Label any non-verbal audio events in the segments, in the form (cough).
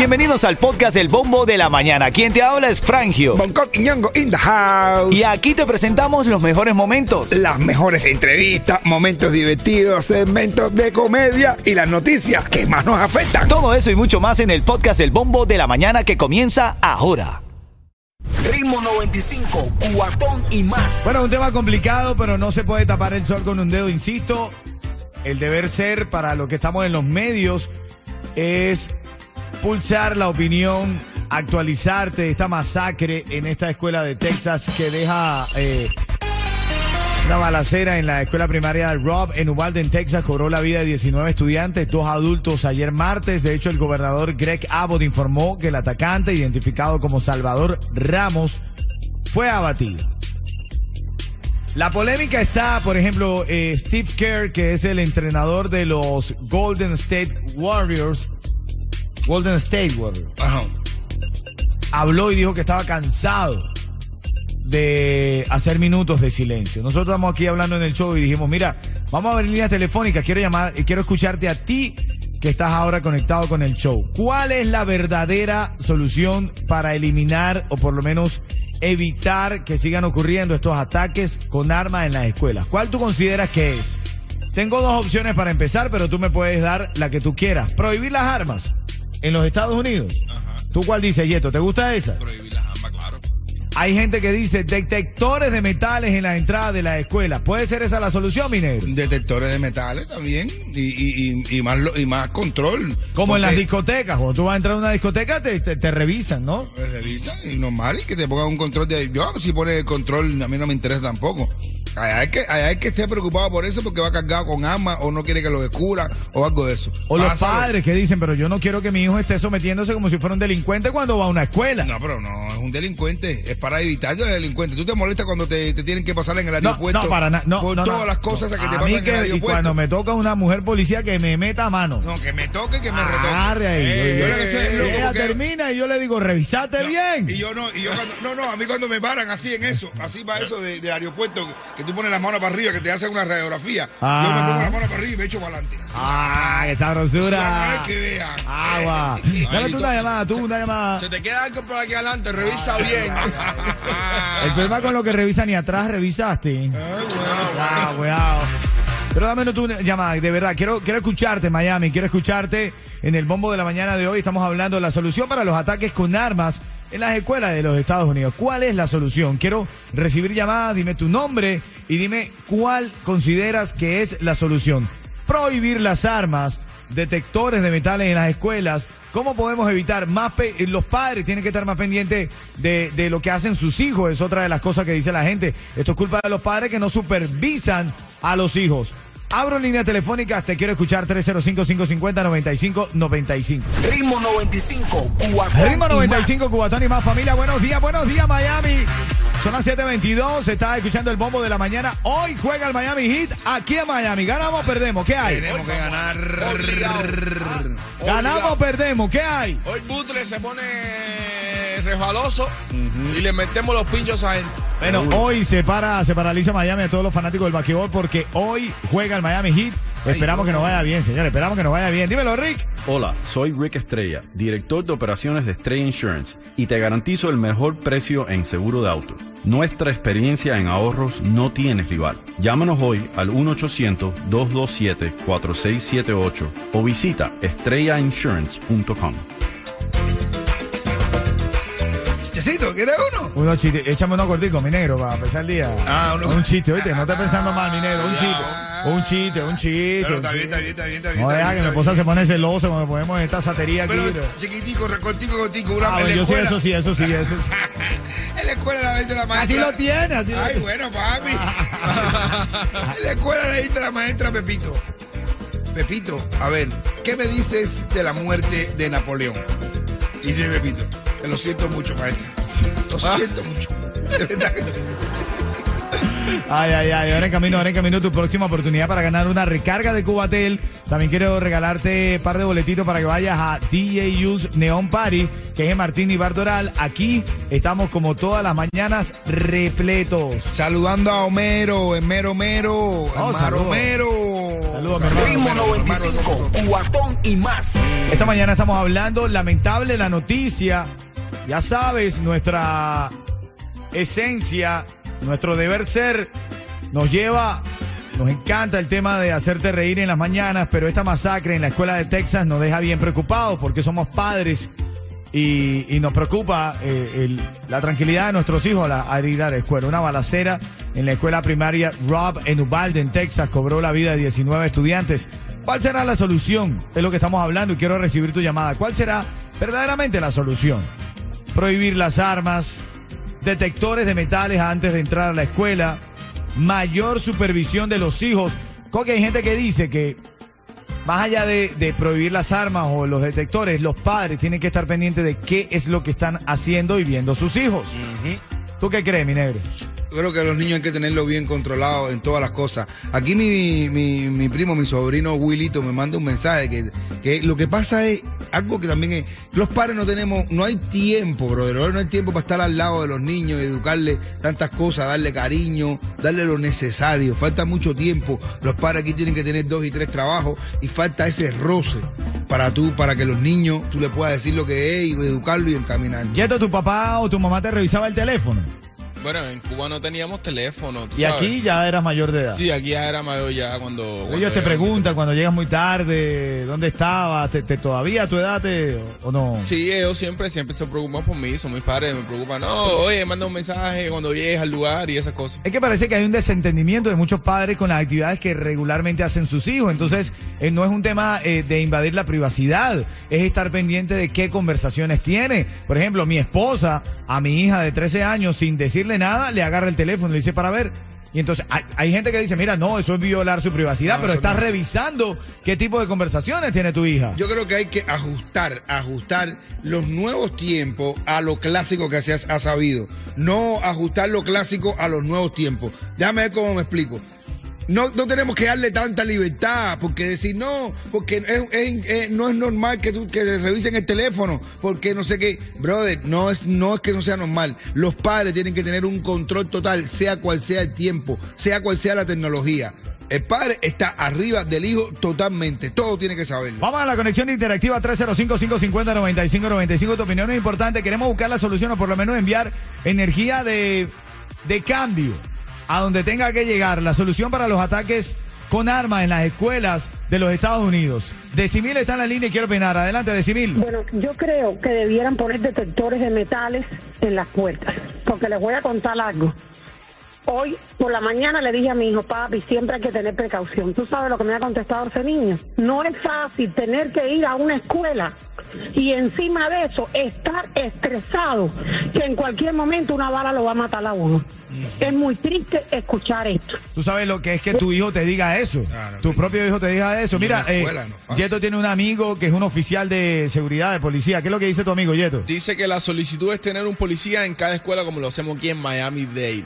Bienvenidos al podcast El Bombo de la Mañana. Quien te habla es Frangio. Bangkok y Ñongo in the house. Y aquí te presentamos los mejores momentos. Las mejores entrevistas, momentos divertidos, segmentos de comedia y las noticias que más nos afectan. Todo eso y mucho más en el podcast El Bombo de la Mañana que comienza ahora. Ritmo 95, cuatón y más. Bueno, un tema complicado, pero no se puede tapar el sol con un dedo, insisto. El deber ser para los que estamos en los medios es pulsar la opinión, actualizarte de esta masacre en esta escuela de Texas que deja eh, una balacera en la escuela primaria de Rob en Uvalde, en Texas, cobró la vida de 19 estudiantes, dos adultos ayer martes. De hecho, el gobernador Greg Abbott informó que el atacante, identificado como Salvador Ramos, fue abatido. La polémica está, por ejemplo, eh, Steve Kerr, que es el entrenador de los Golden State Warriors. Golden State Warriors. Ajá. Habló y dijo que estaba cansado de hacer minutos de silencio. Nosotros estamos aquí hablando en el show y dijimos, mira, vamos a ver líneas telefónicas, quiero llamar, eh, quiero escucharte a ti que estás ahora conectado con el show. ¿Cuál es la verdadera solución para eliminar o por lo menos evitar que sigan ocurriendo estos ataques con armas en las escuelas? ¿Cuál tú consideras que es? Tengo dos opciones para empezar, pero tú me puedes dar la que tú quieras. Prohibir las armas en los Estados Unidos. ¿Tú cuál dices, Yeto? ¿Te gusta esa? prohibir las armas, claro. Hay gente que dice detectores de metales en la entrada de la escuela. ¿Puede ser esa la solución, mi negro? Detectores de metales también y, y, y, y más, lo- y más control. Como en las discotecas. Cuando tú vas a entrar a una discoteca, te, te- te revisan, ¿no? me revisan y normal y que te pongan un control de... Yo si pone el control a mí no me interesa tampoco. Hay, que, hay, que esté preocupado por eso porque va cargado con armas o no quiere que lo descubra o algo de eso. O los Vas a ver- padres que dicen, pero yo no quiero que mi hijo esté sometiéndose como si fuera un delincuente cuando va a una escuela. No, pero no, un delincuente. Es para evitar el delincuente. ¿Tú te molestas cuando te, te tienen que pasar en el aeropuerto? no, para nada. No, Por no, todas no, las cosas no. que te A pasan mí en el Y aeropuerto. cuando me toca una mujer policía que me meta a mano. No, que me toque, que me retoque. Ahí. Eh, yo loco Ella porque- termina y yo le digo, revisate bien. Y yo no, y yo cuando, no, no, a mí cuando me paran así en eso, así va eso de- aeropuerto, que tú pones las manos para arriba, que te hacen una radiografía, Ah. yo me pongo las manos para arriba y me echo para adelante. Ah, qué para sabrosura. que vean. Agua. Dale tú- una llamada, tú una llamada. Se te queda algo por aquí adelante, revisa bien. (laughs) El problema con lo que revisa ni atrás revisaste. Ah, cuidado. Pero dame una llamada, de verdad. Quiero, quiero escucharte, Miami. Quiero escucharte en el bombo de la mañana de hoy. Estamos hablando de la solución para los ataques con armas en las escuelas de los Estados Unidos. ¿Cuál es la solución? Quiero recibir llamadas, dime tu nombre y dime cuál consideras que es la solución. Prohibir las armas, detectores de metales en las escuelas. ¿Cómo podemos evitar más pe- los padres tienen que estar más pendientes de, de lo que hacen sus hijos? Es otra de las cosas que dice la gente. Esto es culpa de los padres que no supervisan a los hijos. Abro línea telefónica, te quiero escuchar 305-550-9595. Ritmo 95, cuatón Ritmo y 95, Cubatón y más familia. Buenos días, buenos días, Miami. Son las 7:22. Estás escuchando el bombo de la mañana. Hoy juega el Miami Heat aquí en Miami. ¿Ganamos o perdemos? ¿Qué hay? Tenemos que ganar. ¿Ganamos o perdemos? ¿Qué hay? Hoy Butle se pone resbaloso y le metemos los pinchos a gente. Bueno, hoy se para, se paraliza Miami a todos los fanáticos del basquetbol porque hoy juega el Miami Heat. Esperamos que nos vaya bien, señores. Esperamos que nos vaya bien. Dímelo, Rick. Hola, soy Rick Estrella, director de operaciones de Estrella Insurance y te garantizo el mejor precio en seguro de auto. Nuestra experiencia en ahorros no tiene rival. Llámanos hoy al 1-800-227-4678 o visita estrellainsurance.com. ¿quieres uno? Uno chiste, échame uno cortico, mi negro, para empezar el día. Ah, uno- Un chiste, oíste, no estés pensando mal, mi negro. Un chiste, un chiste, un chiste. Pero está bien, está bien, está bien, está bien. No deja que mi esposa se pone celosa cuando ponemos esta satería aquí. Pero chiquitico, recortico, cortico, una Ah, la yo sí, eso sí, eso sí, eso sí. (laughs) En la escuela la dice la maestra. Así lo tiene, así lo Ay, bueno, papi. (laughs) en la escuela le dice la maestra Pepito. Pepito, a ver, ¿qué me dices de la muerte de Napoleón? Dice Pepito, que lo siento mucho, maestra. Lo siento mucho. De verdad que Ay, ay, ay, ahora en camino, ahora en camino tu próxima oportunidad para ganar una recarga de Cubatel. También quiero regalarte un par de boletitos para que vayas a DJU's Neon Party, que es en Martín y Bardoral. Aquí estamos como todas las mañanas repletos. Saludando a Homero, en Mero Mero, Oh, en saludos. Mero. Saludos Saludos, mi hermano. Ritmo 95, cuatón y más. Esta mañana estamos hablando, lamentable la noticia. Ya sabes, nuestra esencia, nuestro deber ser, nos lleva, nos encanta el tema de hacerte reír en las mañanas, pero esta masacre en la escuela de Texas nos deja bien preocupados porque somos padres y, nos preocupa eh, la tranquilidad de nuestros hijos al, al ir a la escuela. Una balacera en la escuela primaria Rob en Uvalde, en Texas, cobró la vida de 19 estudiantes. ¿Cuál será la solución? Es lo que estamos hablando y quiero recibir tu llamada. ¿Cuál será verdaderamente la solución? Prohibir las armas, detectores de metales antes de entrar a la escuela, mayor supervisión de los hijos. Porque hay gente que dice que más allá de, de prohibir las armas o los detectores, los padres tienen que estar pendientes de qué es lo que están haciendo y viendo sus hijos. ¿Tú qué crees, mi negro? Creo que los niños hay que tenerlo bien controlado en todas las cosas. Aquí mi, mi, primo, mi sobrino Willito me manda un mensaje que, que lo que pasa es algo que también es, los padres no tenemos, no hay tiempo, brother, no hay tiempo para estar al lado de los niños educarle tantas cosas, darle cariño, darle lo necesario. Falta mucho tiempo. Los padres aquí tienen que tener dos y tres trabajos y falta ese roce para tú, para que los niños, tú le puedas decir lo que es y educarlo y encaminar. Yeto, ¿tu papá o tu mamá te revisaba el teléfono? Bueno, en Cuba no teníamos teléfono. ¿tú Y sabes? aquí ya eras mayor de edad. Sí, aquí ya era mayor ya cuando... cuando Ellos te preguntan cuando llegas muy tarde, ¿dónde estabas? ¿Te, te- todavía a tu edad te, o no? Sí, ellos siempre, siempre se preocupan por mí, son mis padres, me preocupan. No, oye, manda un mensaje cuando llegues al lugar y esas cosas. Es que parece que hay un desentendimiento de muchos padres con las actividades que regularmente hacen sus hijos. Entonces, eh, no es un tema eh, de invadir la privacidad, es estar pendiente de qué conversaciones tiene. Por ejemplo, mi esposa a mi hija de 13 años, sin decirle nada, le agarra el teléfono y le dice para ver. Y entonces hay, hay gente que dice, mira, no, eso es violar su privacidad, No, pero estás no. revisando qué tipo de conversaciones tiene tu hija. Yo creo que hay que ajustar, ajustar los nuevos tiempos a lo clásico que se ha sabido. No ajustar lo clásico a los nuevos tiempos. Déjame ver cómo me explico. No, no tenemos que darle tanta libertad, porque decir no, porque es- es- no es normal que, tú, que revisen el teléfono, porque no sé qué. Brother, no es, no es que no sea normal. Los padres tienen que tener un control total, sea cual sea el tiempo, sea cual sea la tecnología. El padre está arriba del hijo totalmente, todo tiene que saberlo. Vamos a la conexión interactiva 305-550-9595. Tu opinión es importante. Queremos buscar la solución o por lo menos enviar energía de, de cambio a donde tenga que llegar. La solución para los ataques con armas en las escuelas de los Estados Unidos. Decimil está en la línea y quiero opinar. Adelante, Decimil. Bueno, yo creo que debieran poner detectores de metales en las puertas, porque les voy a contar algo. Hoy por la mañana le dije a mi hijo, papi, siempre hay que tener precaución. ¿Tú sabes lo que me ha contestado ese niño? No es fácil tener que ir a una escuela y encima de eso estar estresado, que en cualquier momento una bala lo va a matar a uno. Es muy triste escuchar esto. Tú sabes lo que es que tu hijo te diga eso. Claro, tu sí. propio hijo te diga eso. Mira, eh, no. Yeto tiene un amigo que es un oficial de seguridad, de policía. ¿Qué es lo que dice tu amigo, Yeto? Dice que la solicitud es tener un policía en cada escuela como lo hacemos aquí en Miami-Dade.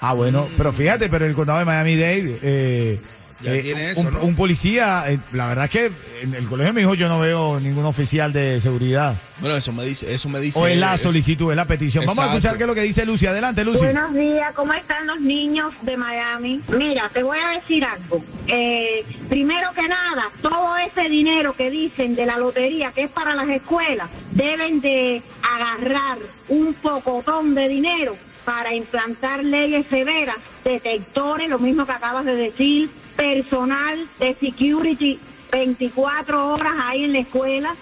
Ah, bueno, pero fíjate, pero el condado de Miami-Dade, eh, Ya eh, tiene eso, un, ¿no? un policía, eh, la verdad es que en el colegio de mi hijo yo no veo ningún oficial de seguridad. Bueno, eso me dice, eso me dice. O es la es- solicitud, es la petición. Vamos a escuchar qué es lo que dice Lucy. Adelante, Lucy. Buenos días, ¿cómo están los niños de Miami? Mira, te voy a decir algo. Eh, primero que nada, todo ese dinero que dicen de la lotería que es para las escuelas, deben de agarrar un pocotón de dinero para implantar leyes severas, detectores, lo mismo que acabas de decir, personal de security 24 horas ahí en la escuela.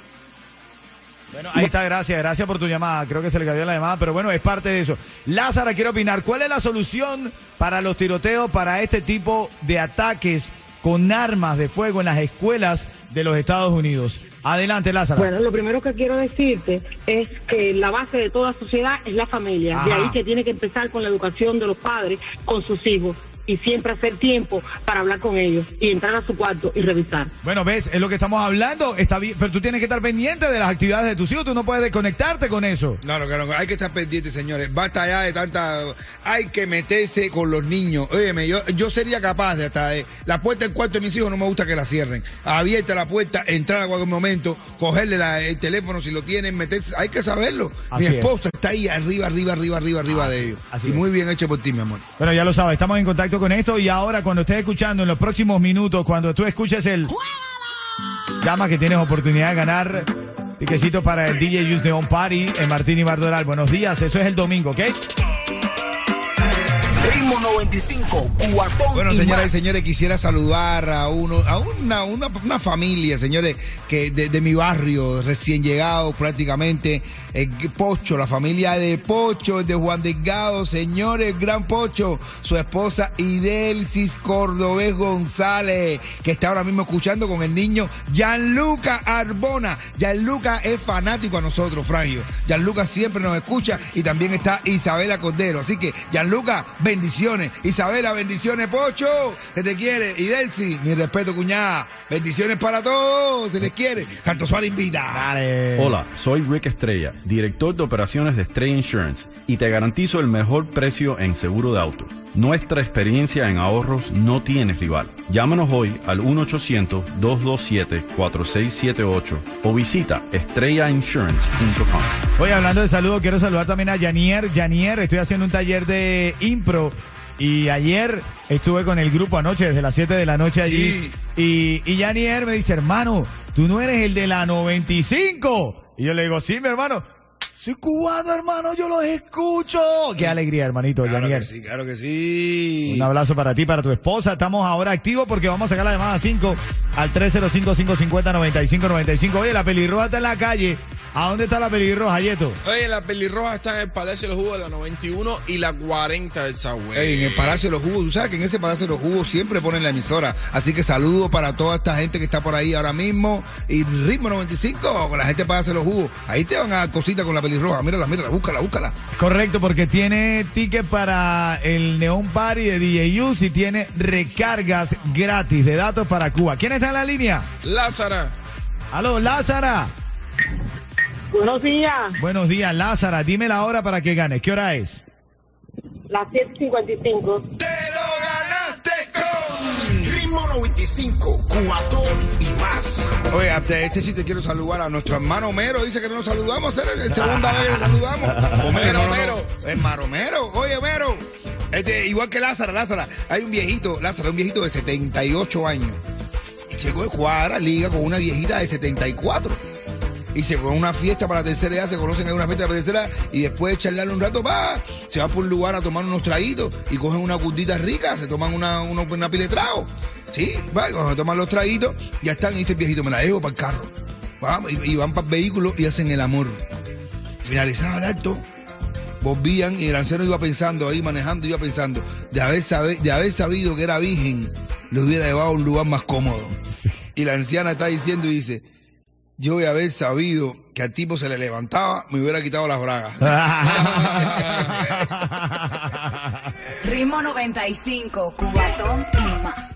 Bueno, ahí está, gracias, gracias por tu llamada. Creo que se le cayó la llamada, pero bueno, es parte de eso. Lázara, quiero opinar. ¿Cuál es la solución para los tiroteos, para este tipo de ataques con armas de fuego en las escuelas de los Estados Unidos? Adelante, Lázara. Bueno, lo primero que quiero decirte es que la base de toda sociedad es la familia. De Ajá. ahí que tiene que empezar con la educación de los padres con sus hijos y siempre hacer tiempo para hablar con ellos y entrar a su cuarto y revisar. Bueno, ves, es lo que estamos hablando. Está bien, pero tú tienes que estar pendiente de las actividades de tus hijos. Tú no puedes desconectarte con eso. Claro, claro, hay que estar pendientes, señores. Basta ya de tanta. Hay que meterse con los niños. Óyeme, yo, yo sería capaz de hasta. eh, la puerta del cuarto de mis hijos no me gusta que la cierren. Abierta la puerta, entrar a cualquier momento, cogerle la- el teléfono si lo tienen, meterse. Hay que saberlo. Así mi es. esposa está ahí arriba, arriba, arriba, arriba, arriba Así- de ellos. así y es. muy bien hecho por ti, mi amor. Bueno, ya lo sabes, estamos en contacto con esto y ahora cuando estés escuchando en los próximos minutos, cuando tú escuches el... Llama que tienes oportunidad de ganar tiquecitos para el DJ Use Neon Party en Martín y Bardoral. Buenos días, eso es el domingo, ¿ok? Ritmo 95, cuatón Bueno, y señoras y señores, quisiera saludar a uno, a una, una, una familia, señores, que de, de mi barrio, recién llegado prácticamente, eh, Pocho, la familia de Pocho, de Juan Delgado, señores, gran Pocho, su esposa Idelsis Cordobés González, que está ahora mismo escuchando con el niño Gianluca Arbona. Gianluca es fanático a nosotros, Frangio. Gianluca siempre nos escucha y también está Isabela Cordero. Así que, Gianluca, bendiciones. Isabela, bendiciones, Pocho. Se te quiere. Idelsi, mi respeto, cuñada. Bendiciones para todos. Se les quiere. Canto Suárez invita. Dale. Hola, soy Rick Estrella, director de operaciones de Estrella Insurance y te garantizo el mejor precio en seguro de auto. Nuestra experiencia en ahorros no tiene rival. Llámanos hoy al 1-800-227-4678 o visita estrellainsurance.com. Oye, hablando de saludos, quiero saludar también a Janier. Janier, estoy haciendo un taller de impro. Y ayer estuve con el grupo anoche, desde las 7 de la noche allí. Y, y Janier me dice, hermano, tú no eres el de la 95. Y yo le digo, sí, mi hermano. Soy cubano, hermano, yo los escucho. Qué alegría, hermanito, Claro Janier. que sí, claro que sí. Un abrazo para ti, para tu esposa. Estamos ahora activos porque vamos a sacar la llamada 5 al 305-550-9595. Oye, la pelirroja está en la calle. ¿A dónde está la pelirroja, Yeto? Oye, la pelirroja está en el Palacio de los Jugos de la 91 y la 40 del Sagüey. Ey, en el Palacio de los Jugos, tú sabes que en ese Palacio de los Jugos siempre ponen la emisora. Así que saludo para toda esta gente que está por ahí ahora mismo. Y Ritmo 95, con la gente de Palacio de los Jugos. Ahí te van a dar cositas con la pelirroja. Mírala, mírala, búscala, búscala. Correcto, porque tiene ticket para el Neon Party de DJU y tiene recargas gratis de datos para Cuba. ¿Quién está en la línea? Lázara. Aló, Lázara. Buenos días, Buenos días, Lázara. Dime la hora para que ganes. ¿Qué hora es? las 7.55. ¡Te lo ganaste con! Ritmo 95, cuatón y más. Oye, hasta este sí te quiero saludar a nuestro hermano Mero. Dice que no nos saludamos. Es la segunda vez que saludamos. (laughs) O Mero, no, no. Es Maromero. Oye, Mero. Este, igual que Lázara, Lázara. Hay un viejito, Lázara, un viejito de 78 años. Y llegó de cuadra, liga con una viejita de 74. Y se fue a una fiesta para la tercera edad, se conocen en una fiesta para la tercera edad, y después de charlar un rato, va, se va por un lugar a tomar unos traguitos y cogen una curdita rica, se toman una, una, una pila de trago. Sí, va, y cuando se toman los traguitos, ya están, y dice el viejito, me la llevo para el carro. Vamos, y, y van para el vehículo y hacen el amor. Finalizaba el acto, volvían y el anciano iba pensando ahí, manejando, iba pensando, de haber, sabe- de haber sabido que era virgen, lo hubiera llevado a un lugar más cómodo. Y la anciana está diciendo y dice, yo de haber sabido que al tipo se le levantaba, me hubiera quitado las bragas. (laughs) (laughs) Ritmo 95, cubatón y más.